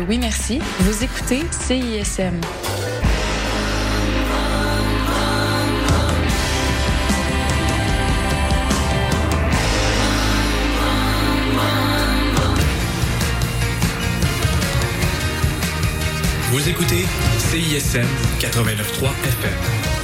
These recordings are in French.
Oui Merci, vous écoutez CISM. Vous écoutez CISM 89.3 FM.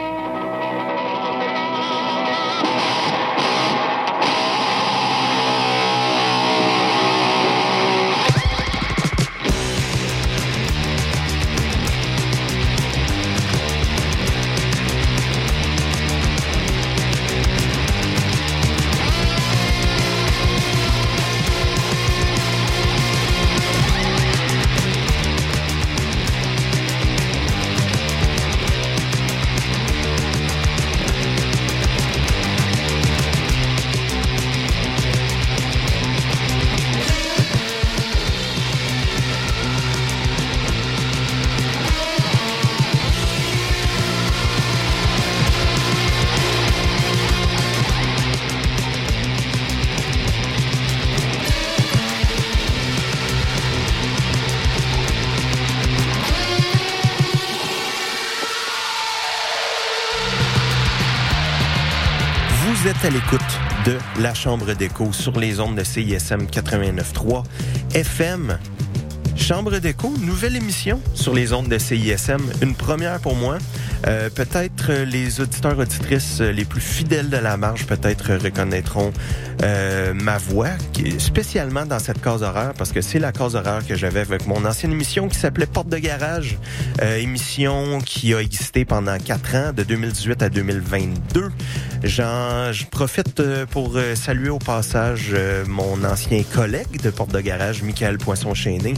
Chambre d'écho sur les ondes de CISM 89.3 FM. Chambre d'écho, nouvelle émission sur les ondes de CISM, une première pour moi. Euh, peut-être les auditeurs auditrices les plus fidèles de la marge peut-être reconnaîtront euh, ma voix, spécialement dans cette case horaire, parce que c'est la case horaire que j'avais avec mon ancienne émission qui s'appelait Porte de garage, euh, émission qui a existé pendant quatre ans, de 2018 à 2022. J'en, je profite euh, pour euh, saluer au passage euh, mon ancien collègue de Porte de garage, Michael Poisson-Chaîné,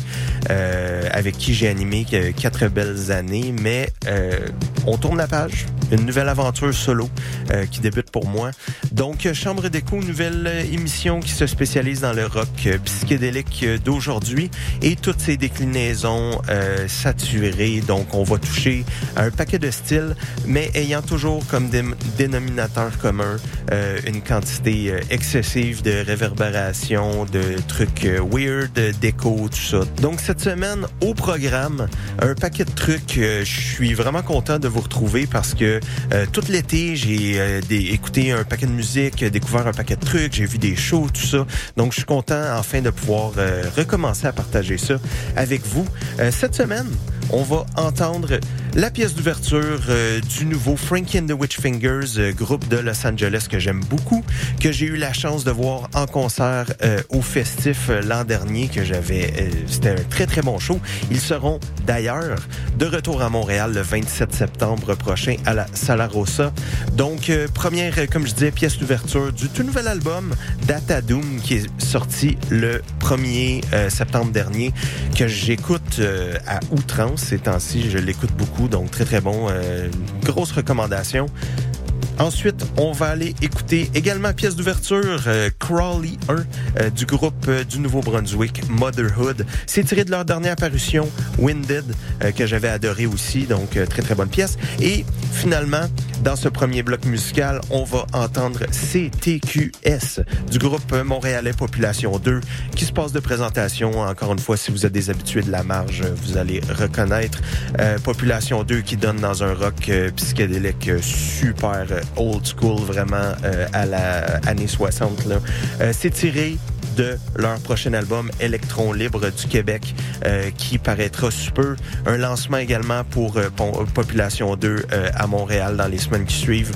euh, avec qui j'ai animé euh, quatre belles années, mais euh, on tourne la page. Une nouvelle aventure solo euh, qui débute pour moi. Donc, Chambre d'écho, nouvelle émission qui se spécialise dans le rock euh, psychédélique euh, d'aujourd'hui et toutes ses déclinaisons euh, saturées. Donc, on va toucher à un paquet de styles, mais ayant toujours comme dé- dénominateur commun euh, une quantité euh, excessive de réverbération, de trucs weird, d'écho, tout ça. Donc, cette semaine, au programme, un paquet de trucs. Je suis vraiment content de vous retrouver parce que euh, tout l'été, j'ai euh, écouté un paquet de musique, euh, découvert un paquet de trucs, j'ai vu des shows, tout ça. Donc, je suis content enfin de pouvoir recommencer à partager ça avec vous. Cette semaine, on va entendre la pièce d'ouverture euh, du nouveau Frankie and the Witchfingers, euh, groupe de Los Angeles que j'aime beaucoup, que j'ai eu la chance de voir en concert euh, au festif l'an dernier, que j'avais, c'était un très très bon show. Ils seront d'ailleurs de retour à Montréal le 27 septembre prochain à la Sala Rossa. Donc première, comme je disais, pièce d'ouverture du tout nouvel album Data Doom qui est sorti le 1er euh, septembre dernier, que j'écoute à outrance ces temps-ci. Je l'écoute beaucoup, donc très très bon. Euh, grosse recommandation. Ensuite, on va aller écouter également pièce d'ouverture euh, Crawley 1 euh, du groupe euh, du Nouveau-Brunswick Motherhood. C'est tiré de leur dernière parution Winded euh, que j'avais adoré aussi, donc euh, très très bonne pièce. Et finalement, dans ce premier bloc musical, on va entendre CTQS du groupe montréalais Population 2 qui se passe de présentation. Encore une fois, si vous êtes des habitués de la marge, vous allez reconnaître Population 2 qui donne dans un rock psychédélique super old school, vraiment euh, à la année 60. Là. Euh, C'est tiré de leur prochain album Electron Libre du Québec euh, qui paraîtra sous peu. Un lancement également pour euh, Pon- Population 2 euh, à Montréal dans les semaines qui suivent.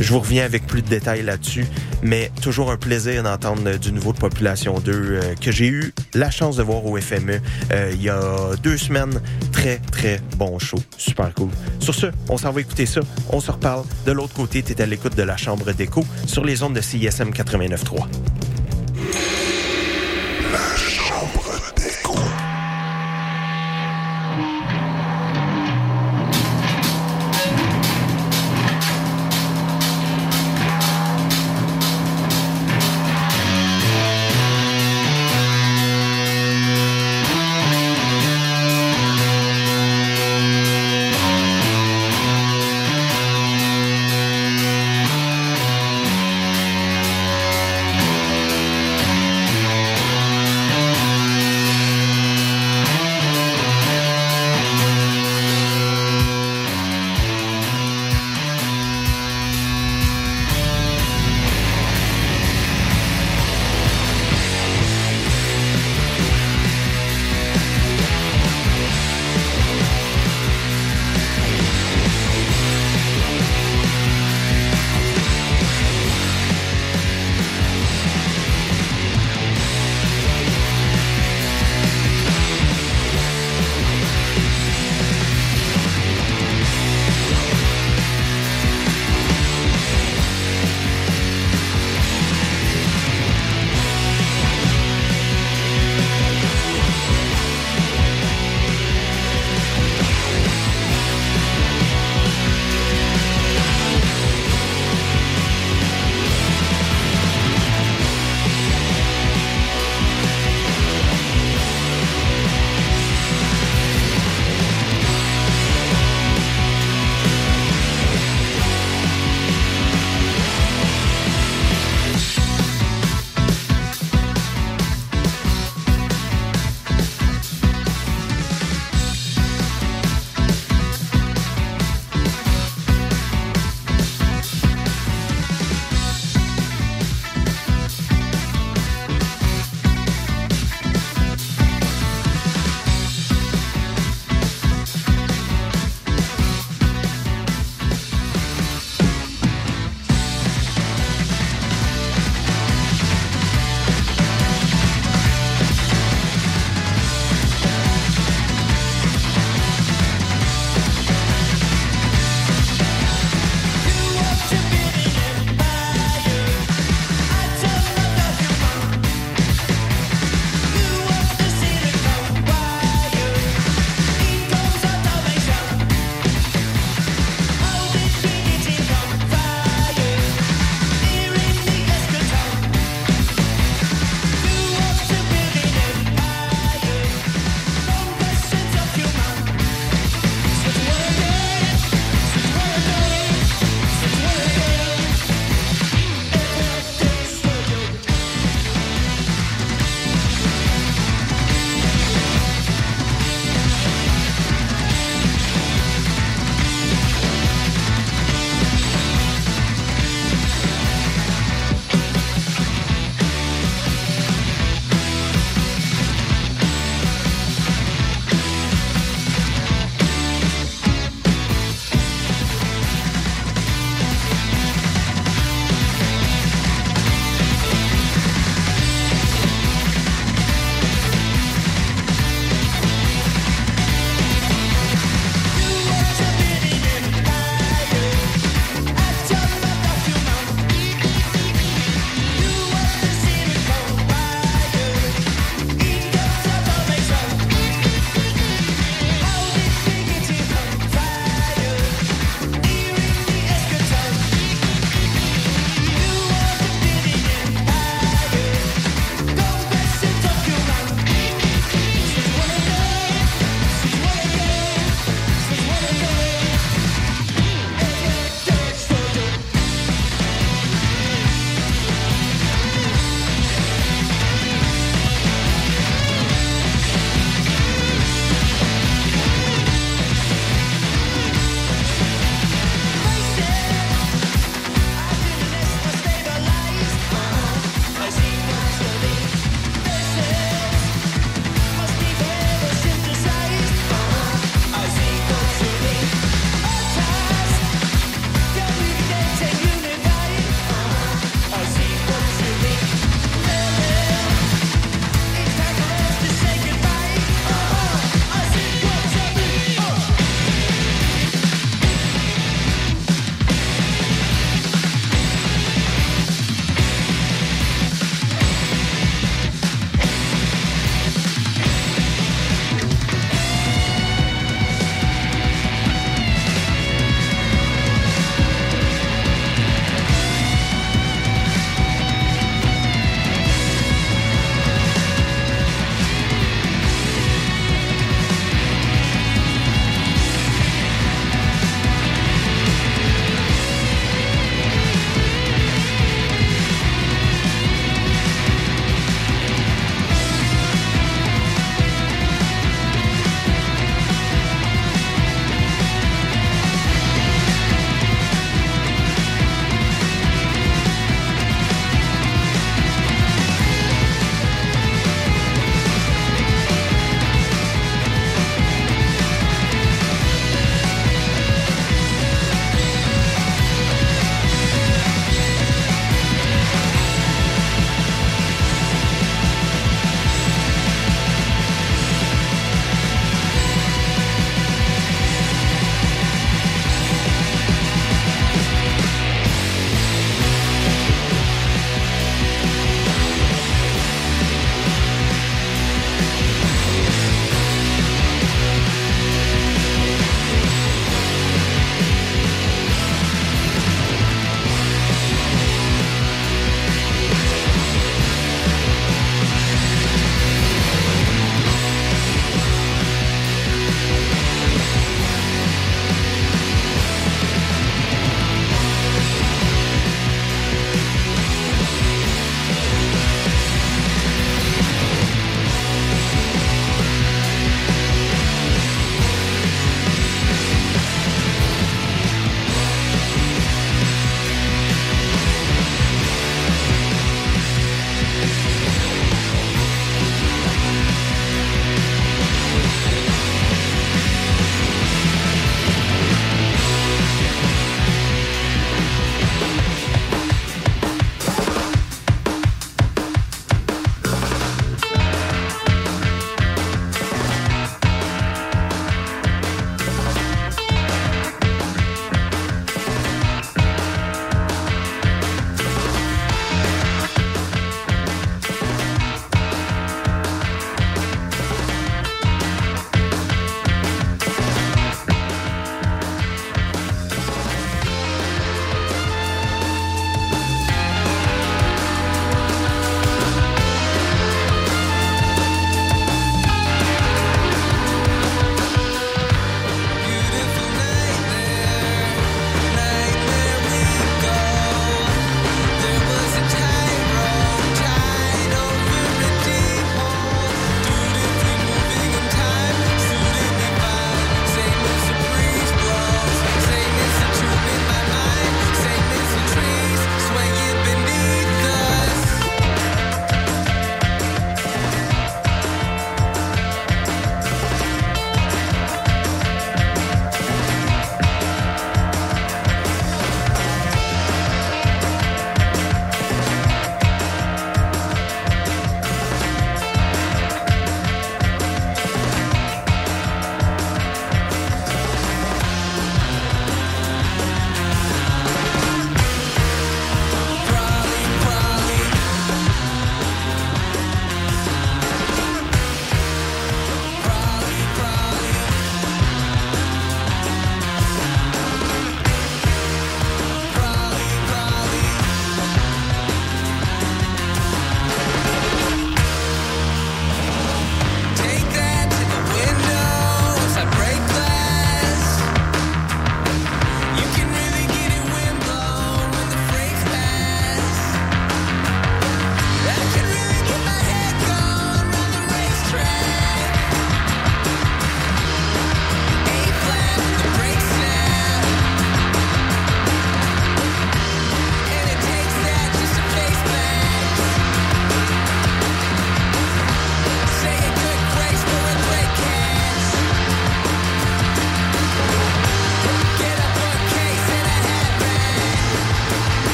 Je vous reviens avec plus de détails là-dessus, mais toujours un plaisir d'entendre euh, du nouveau de Population 2 euh, que j'ai eu la chance de voir au FME euh, il y a deux semaines. Très, très bon show. Super cool. Sur ce, on s'en va écouter ça. On se reparle. De l'autre côté, tu es à l'écoute de la Chambre d'écho sur les ondes de CISM 89.3.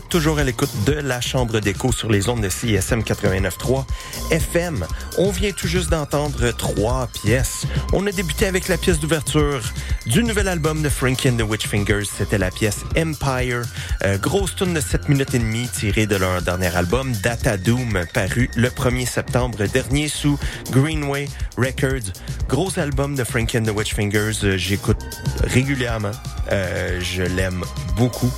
toujours à l'écoute de la Chambre d'écho sur les ondes de CISM 89.3 FM. On vient tout juste d'entendre trois pièces. On a débuté avec la pièce d'ouverture du nouvel album de Frankie and the Witchfingers. C'était la pièce Empire. Euh, grosse tune de 7 minutes et demie tirée de leur dernier album Data Doom, paru le 1er septembre dernier sous Greenway Records. Gros album de Frankie and the Witchfingers. Euh, J'écoute régulièrement. Euh, je l'aime beaucoup.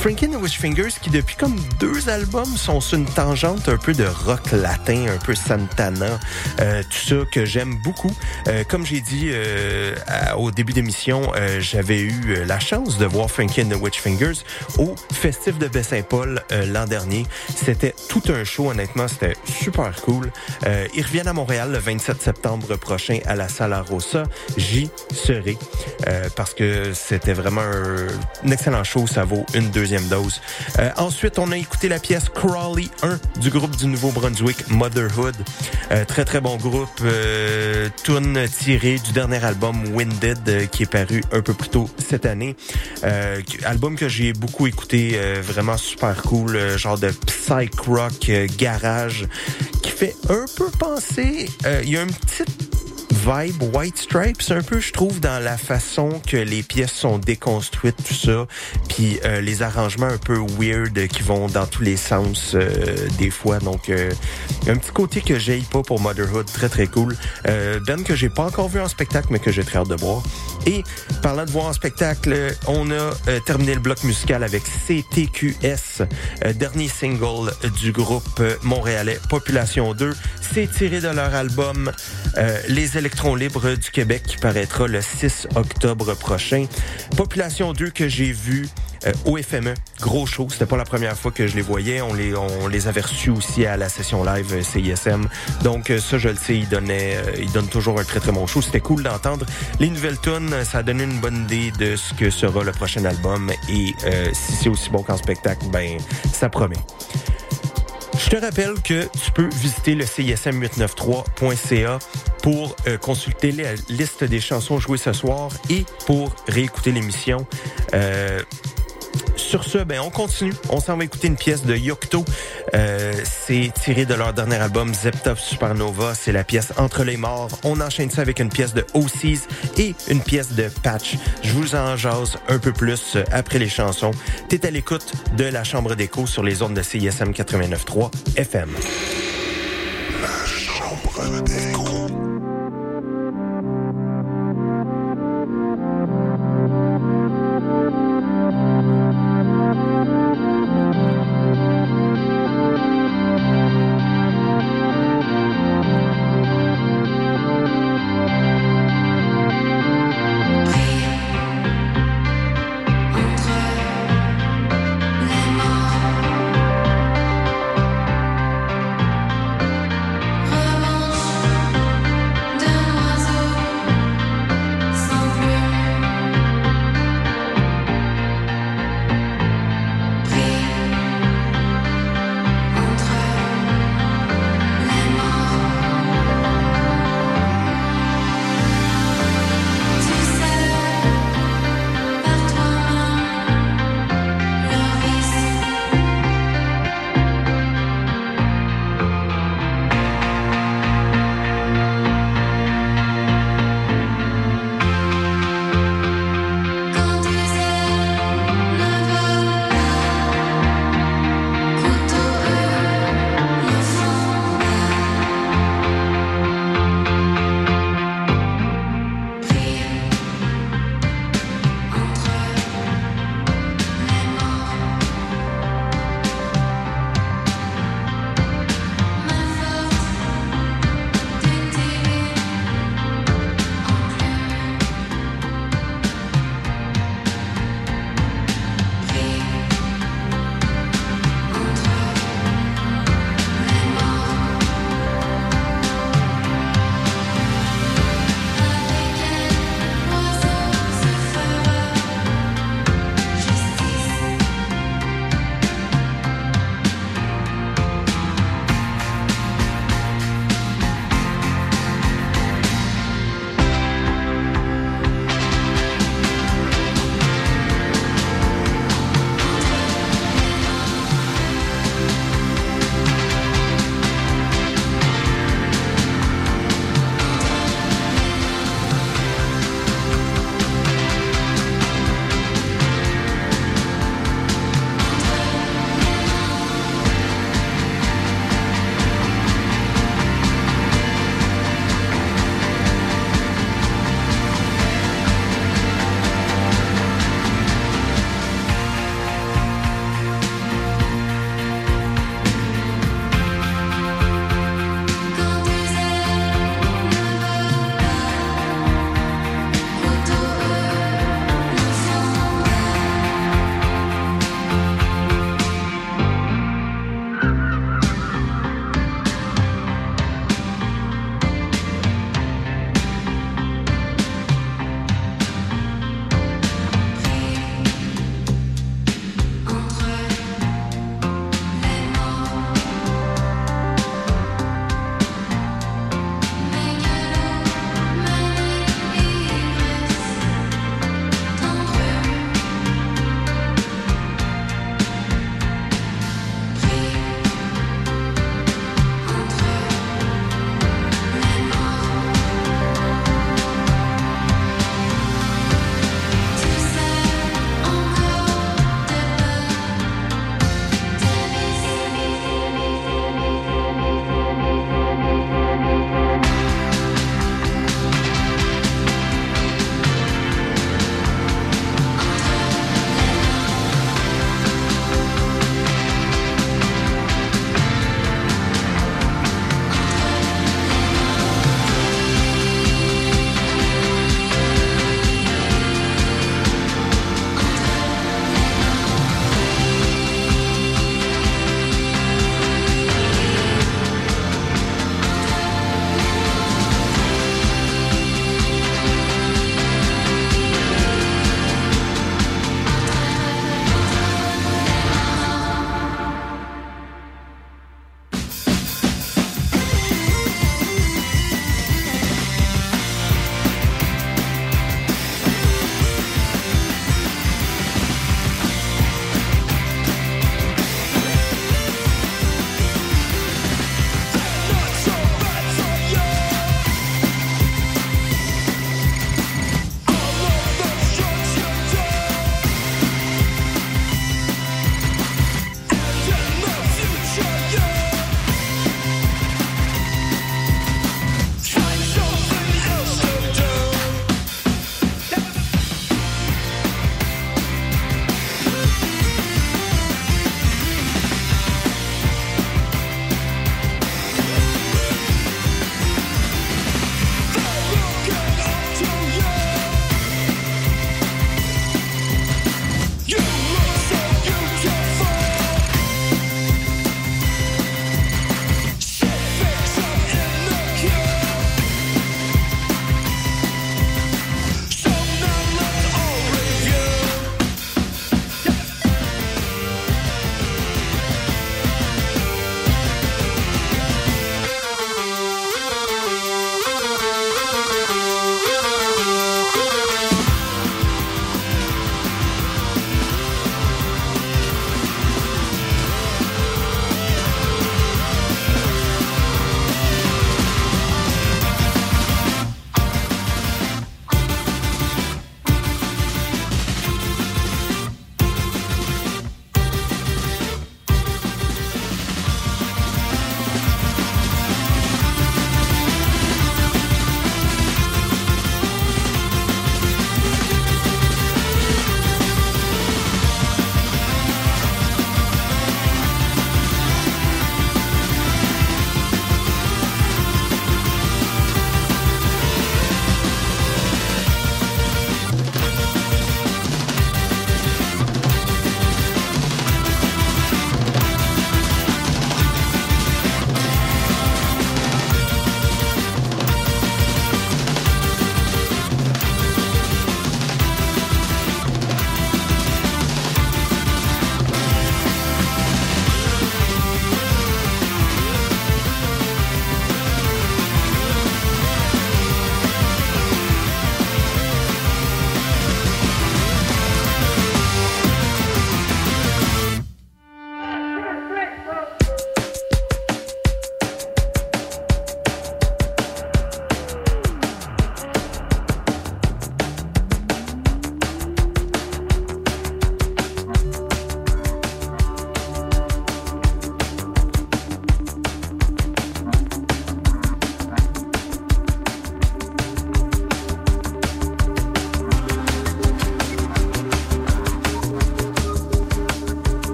Frankie and the Witchfingers qui depuis comme deux albums sont sur une tangente un peu de rock latin, un peu Santana, euh, tout ça que j'aime beaucoup. Euh, comme j'ai dit euh, au début d'émission, euh, j'avais eu euh, la chance de voir Frankie and the Witchfingers au Festif de Baie-Saint-Paul euh, l'an dernier. C'était tout un show, honnêtement, c'était super cool. Ils reviennent à Montréal le 27 septembre prochain à la Sala Rossa. J'y serai parce que c'était vraiment un, un excellent show. Ça vaut une deuxième dose. Euh, ensuite, on a écouté la pièce Crawley 1 du groupe du Nouveau-Brunswick, Motherhood. Euh, très, très bon groupe. Euh, tune tirée du dernier album Winded euh, qui est paru un peu plus tôt cette année. Album que j'ai beaucoup écouté, vraiment super cool, genre de psych rock garage qui fait un peu penser. Il y a une petite vibe White Stripes un peu, je trouve, dans la façon que les pièces sont déconstruites, tout ça, puis euh, les arrangements un peu weird qui vont dans tous les sens euh, des fois. Donc, euh, un petit côté que j'aille pas pour Motherhood, très très cool. Ben que j'ai pas encore vu en spectacle, mais que j'ai très hâte de voir. Et parlant de voir en spectacle, on a euh, terminé le bloc musical avec CTQS, euh, dernier single du groupe montréalais Population 2. C'est tiré de leur album Les électrons libres du Québec qui paraîtra le 6 octobre prochain. Population 2 que j'ai vu euh, au FME, gros show. C'était pas la première fois que je les voyais. On les, on les avait reçus aussi à la session live euh, CISM. Donc euh, ça, je le sais, ils donnaient, euh, ils donnent toujours un très très bon show. C'était cool d'entendre les nouvelles tunes. Ça a donné une bonne idée de ce que sera le prochain album. Et si c'est aussi bon qu'en spectacle, ben ça promet. Je te rappelle que tu peux visiter le CISM893.ca pour euh, consulter la liste des chansons jouées ce soir et pour réécouter l'émission. Euh, sur ce, ben on continue. On s'en va écouter une pièce de Yocto. Euh, c'est tiré de leur dernier album Zeptop Supernova. C'est la pièce Entre les morts. On enchaîne ça avec une pièce de OCs et une pièce de Patch. Je vous en jase un peu plus après les chansons. T'es à l'écoute de la Chambre d'écho sur les ondes de CISM 89.3 FM. Entre les morts,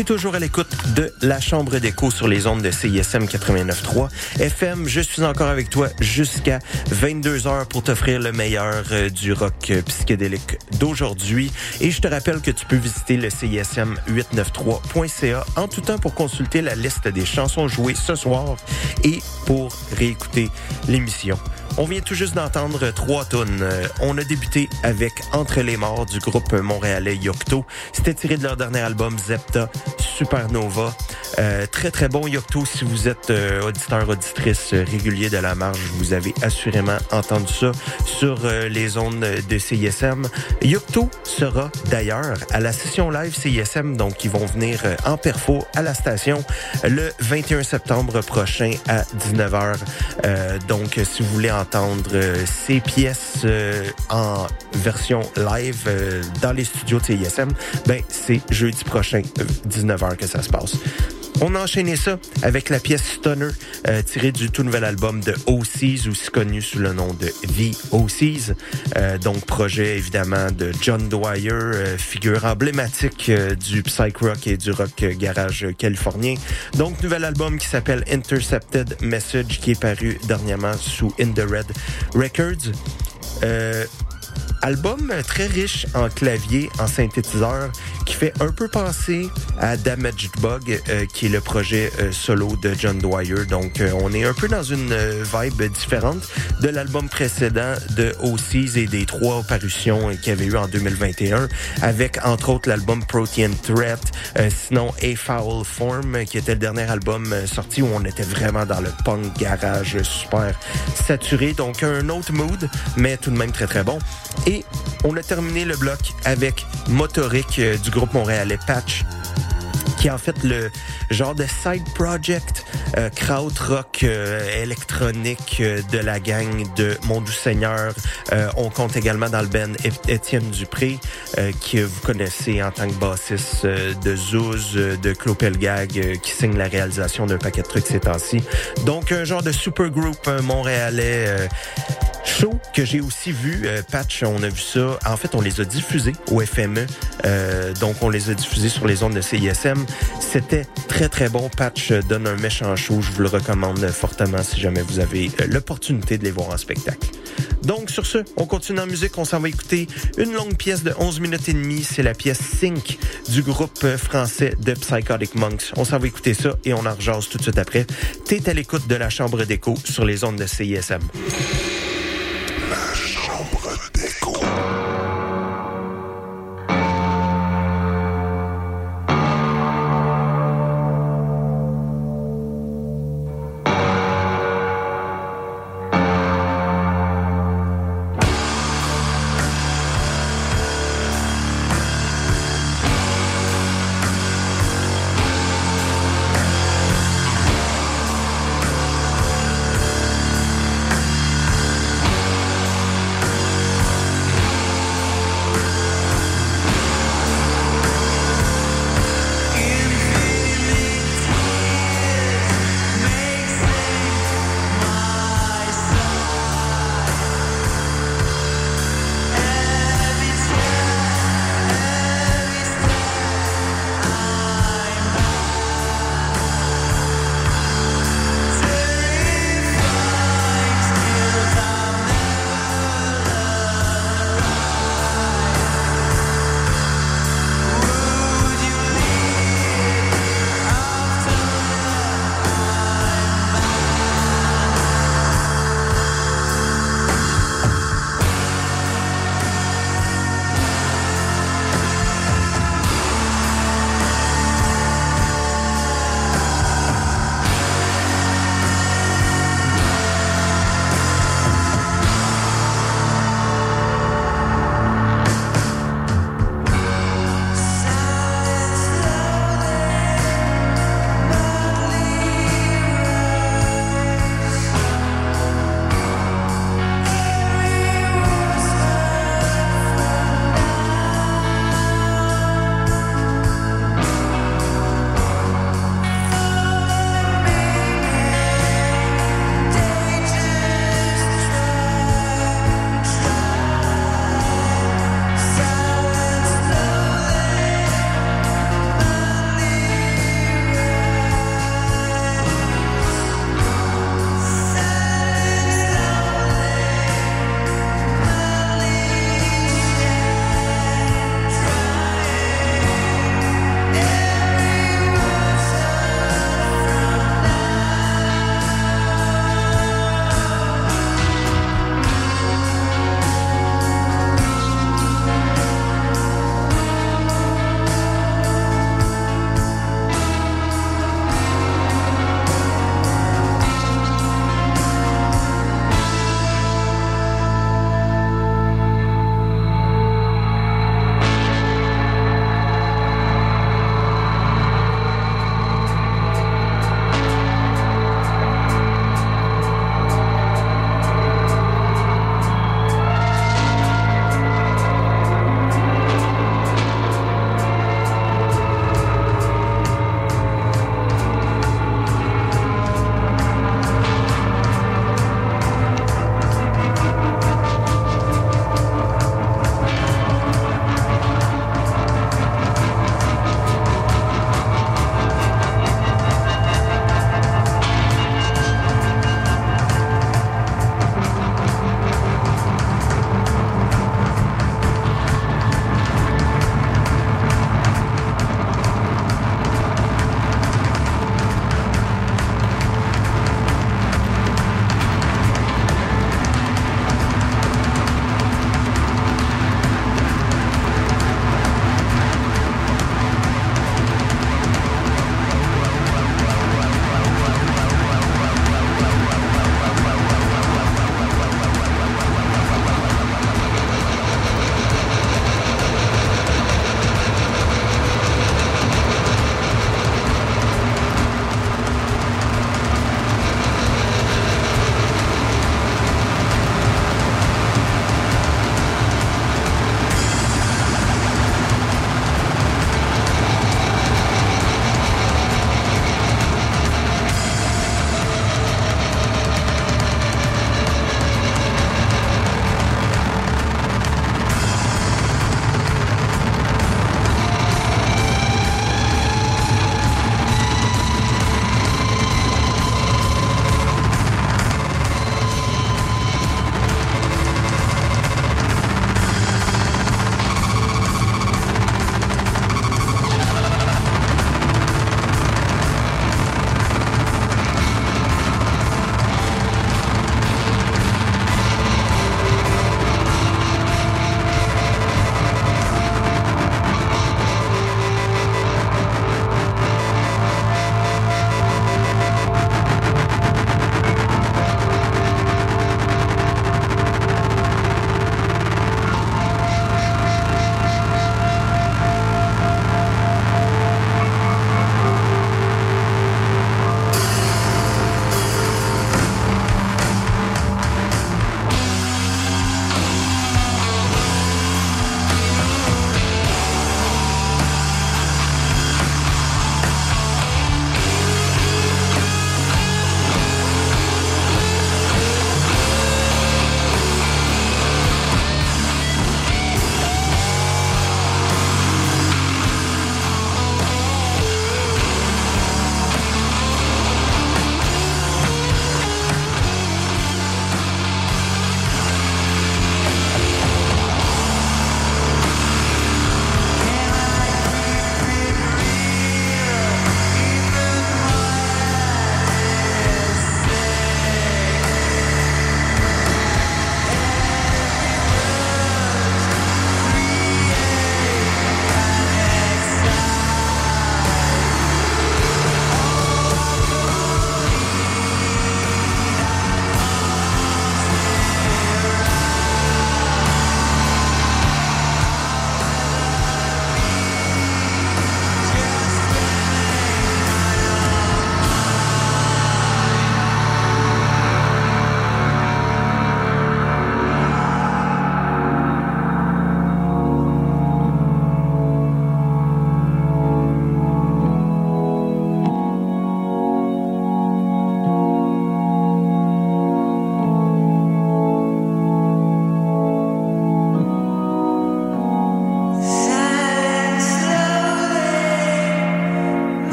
T'es toujours à l'écoute de la Chambre d'écho sur les ondes de CISM 89.3 FM. Je suis encore avec toi jusqu'à 22 heures pour t'offrir le meilleur euh, du rock euh, psychédélique d'aujourd'hui. Et je te rappelle que tu peux visiter le CISM 893.ca en tout temps pour consulter la liste des chansons jouées ce soir et pour réécouter l'émission. On vient tout juste d'entendre trois tonnes. Euh, on a débuté avec Entre les morts du groupe montréalais Yocto. C'était tiré de leur dernier album Zepta Supernova. Euh, très très bon Yocto. Si vous êtes euh, auditeur auditrice régulier de la marge, vous avez assurément entendu ça sur les ondes de CISM. Yocto sera d'ailleurs à la session live CISM, donc ils vont venir en perfo à la station le 21 septembre prochain à 19h. donc si vous voulez entendre euh, ces pièces euh, en version live euh, dans les studios de CISM, ben c'est jeudi prochain, 19h que ça se passe. On a enchaîné ça avec la pièce Stunner, euh, tirée du tout nouvel album de OCs, aussi connu sous le nom de The OCs. Euh, donc, projet évidemment de John Dwyer, figure emblématique du psych rock et du rock garage californien. Donc, nouvel album qui s'appelle Intercepted Message, qui est paru dernièrement sous In the Red Records. Album très riche en clavier, en synthétiseur, qui fait un peu penser à Damaged Bug, euh, qui est le projet euh, solo de John Dwyer. Donc, euh, on est un peu dans une vibe différente de l'album précédent de OCs et des trois parutions qu'il y avait eu en 2021, avec entre autres l'album Protein Threat, sinon A Foul Form, qui était le dernier album sorti où on était vraiment dans le punk garage super saturé. Donc, un autre mood, mais tout de même très très bon. Et on a terminé le bloc avec Motoric du groupe montréalais Patch qui est en fait le genre de side project euh, krautrock euh, électronique euh, de la gang de Mon Doux Seigneur. Euh, on compte également dans le band Étienne Dupré, que vous connaissez en tant que bassiste de Zouz, de Clopelgag, qui signe la réalisation d'un paquet de trucs ces temps-ci. Donc un genre de super group montréalais show que j'ai aussi vu, Patch, on a vu ça. En fait, on les a diffusés au FME. donc, on les a diffusés sur les ondes de CISM. C'était très, très bon. Patch donne un méchant show. Je vous le recommande fortement si jamais vous avez euh, l'opportunité de les voir en spectacle. Donc, sur ce, on continue en musique. On s'en va écouter une longue pièce de 11 minutes et demie. C'est la pièce Sync du groupe français The Psychotic Monks. On s'en va écouter ça et on en rejase tout de suite après. T'es à l'écoute de la Chambre d'écho sur les ondes de CISM. La Chambre d'écho.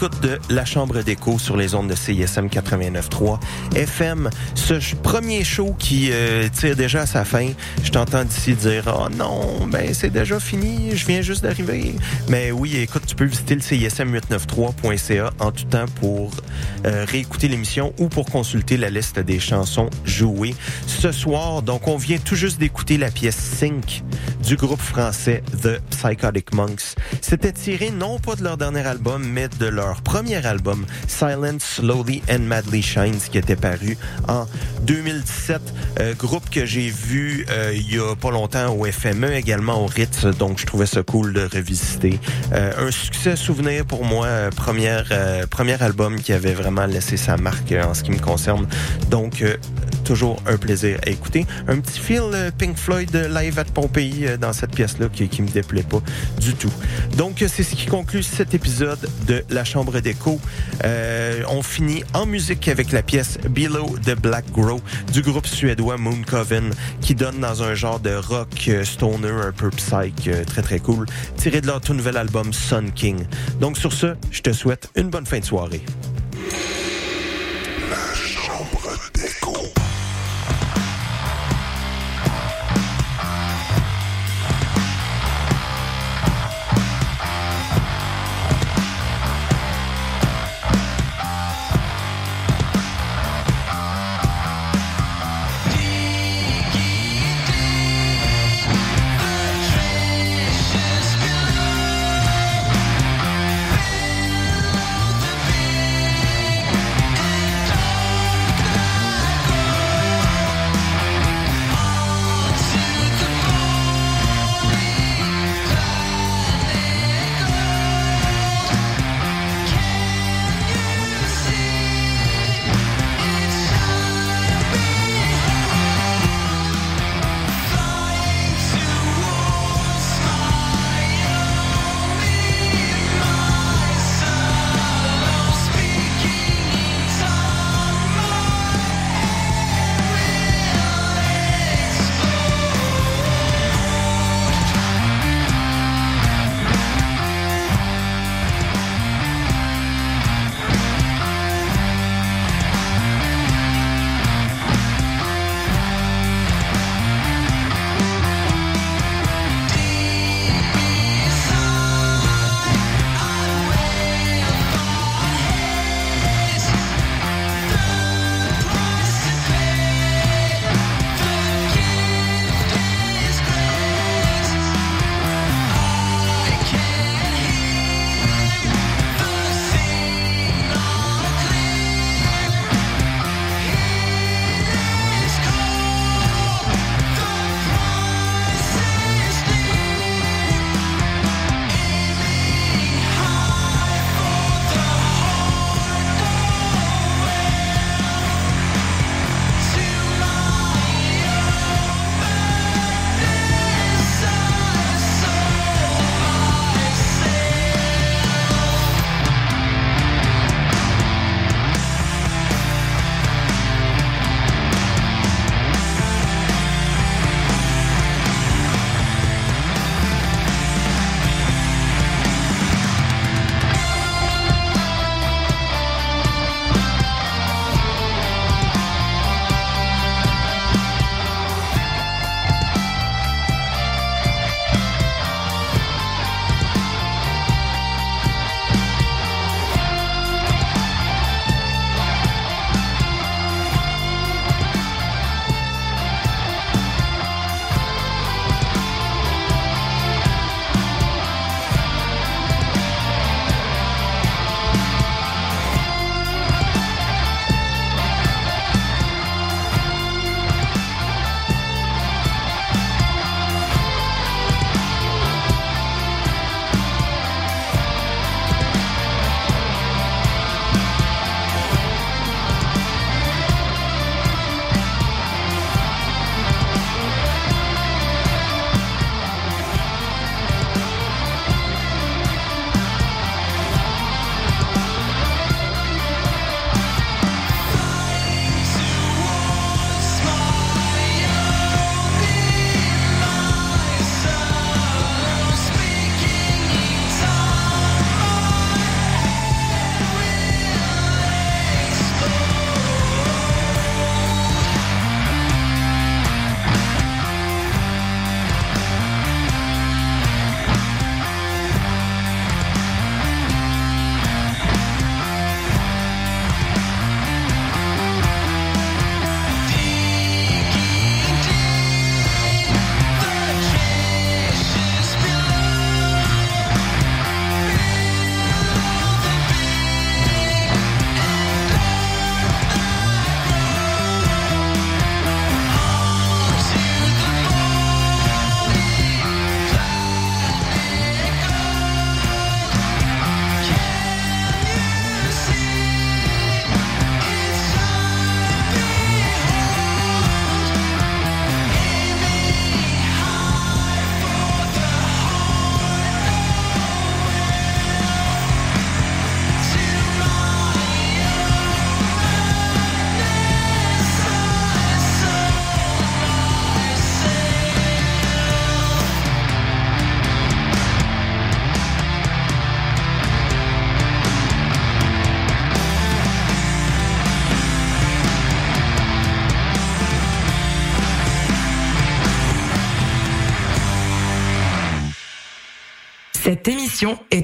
L'écoute de La Chambre d'écho sur les ondes de CISM 89.3 FM. Ce premier show qui euh, tire déjà à sa fin, je t'entends d'ici dire « Oh non, ben c'est déjà fini, je viens juste d'arriver. » Mais oui, écoute, tu peux visiter le CISM893.ca en tout temps pour euh, réécouter l'émission ou pour consulter la liste des chansons jouées. Ce soir, donc, on vient tout juste d'écouter la pièce Sync du groupe français The Psychotic Monks. C'était tiré non pas de leur dernier album, mais de leur premier album, Silent, Slowly and Madly Shines, qui était paru en 2017. Euh, groupe que j'ai vu euh, il y a pas longtemps au FME, également au Ritz, donc je trouvais ça cool de revisiter. Euh, un succès souvenir pour moi, euh, première, euh, premier album qui avait vraiment laissé sa marque en ce qui me concerne. Donc, toujours un plaisir à écouter. Un petit feel euh, Pink Floyd euh, live à Pompéi euh, dans cette pièce-là qui, qui me déplaît pas du tout. Donc, c'est ce qui conclut cet épisode de La Chambre d'écho. On finit en musique avec la pièce Below the Black Grow du groupe suédois Moon Coven qui donne dans un genre de rock stoner un peu psych très très cool tiré de leur tout nouvel album Sun King. Donc sur ce, je te souhaite une bonne fin de soirée. La chambre d'écho.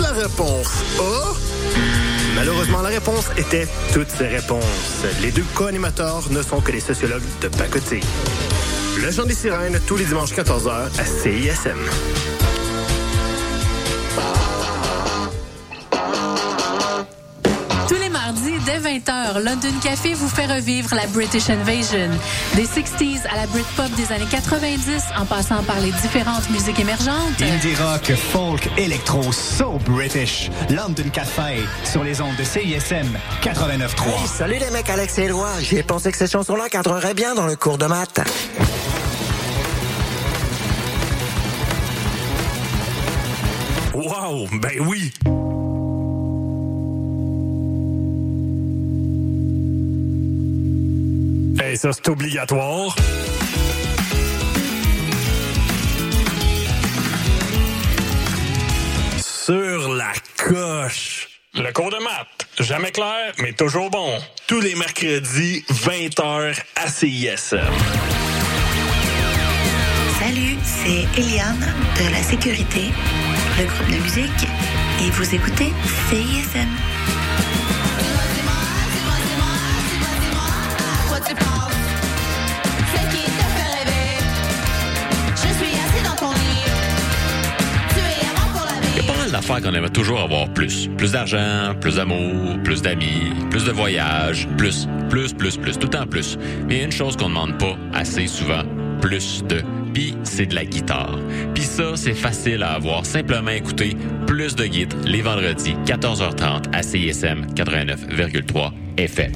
La réponse A. Malheureusement, la réponse était toutes ces réponses. Les deux co-animateurs ne sont que des sociologues de pacotille. Le Chant des Sirènes, tous les dimanches 14h à CISM. Mardis, dès 20h, London Café vous fait revivre la British Invasion. Des 60s à la Britpop des années 90, en passant par les différentes musiques émergentes. Indie rock, folk, électro, so British. London Café, sur les ondes de CISM 89.3. Salut les mecs, Alex et Éloi. J'ai pensé que cette chanson-là cadrerait bien dans le cours de maths. Wow, ben oui! Hey, ça, c'est obligatoire. Sur la coche. Le cours de maths. Jamais clair, mais toujours bon. Tous les mercredis, 20h à CISM. Salut, c'est Eliane de la sécurité, le groupe de musique, et vous écoutez CISM. D'affaires qu'on aimerait toujours avoir plus. Plus d'argent, plus d'amour, plus d'amis, plus de voyages, plus, plus, plus, plus, tout temps plus. Mais il y a une chose qu'on ne demande pas assez souvent, plus de. Puis c'est de la guitare. Puis ça, c'est facile à avoir. Simplement écouter plus de guides les vendredis, 14h30 à CISM 89,3 FM.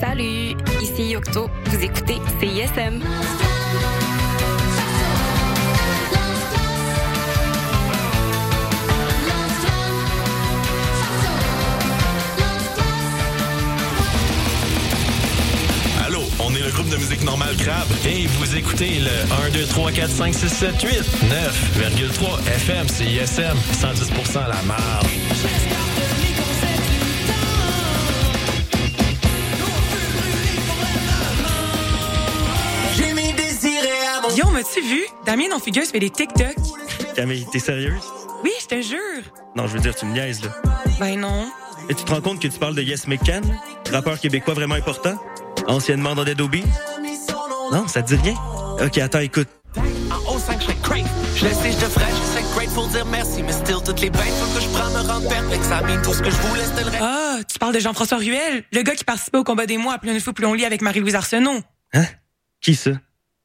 Salut, ici Yocto. Vous écoutez CISM. Le groupe de musique normale Crabe et vous écoutez le 1, 2, 3, 4, 5, 6, 7, 8, 9,3 FM, CISM, 110% la marge. À. Guillaume, as-tu vu? Damien non Fugueuse fait des TikTok. Camille, t'es sérieuse? Oui, je te jure. Non, je veux dire, tu me niaises, là. Ben non. Et tu te rends compte que tu parles de Yes McCann, rappeur québécois vraiment important, anciennement dans Dead Obi? Non, ça te dit rien? Ok, attends, écoute. En haut 5, je serais crave. Je laisse je devrais, je serais grateful dire merci. Mais still, toutes les bêtes faut que je prends me rendre perfect. Ça mine tout ce que je voulais, c'était le reste. Ah, tu parles de Jean-François Ruel, le gars qui participait au combat des mois à plus une fois plus on lit avec Marie-Louise Arsenault. Hein? Qui ça?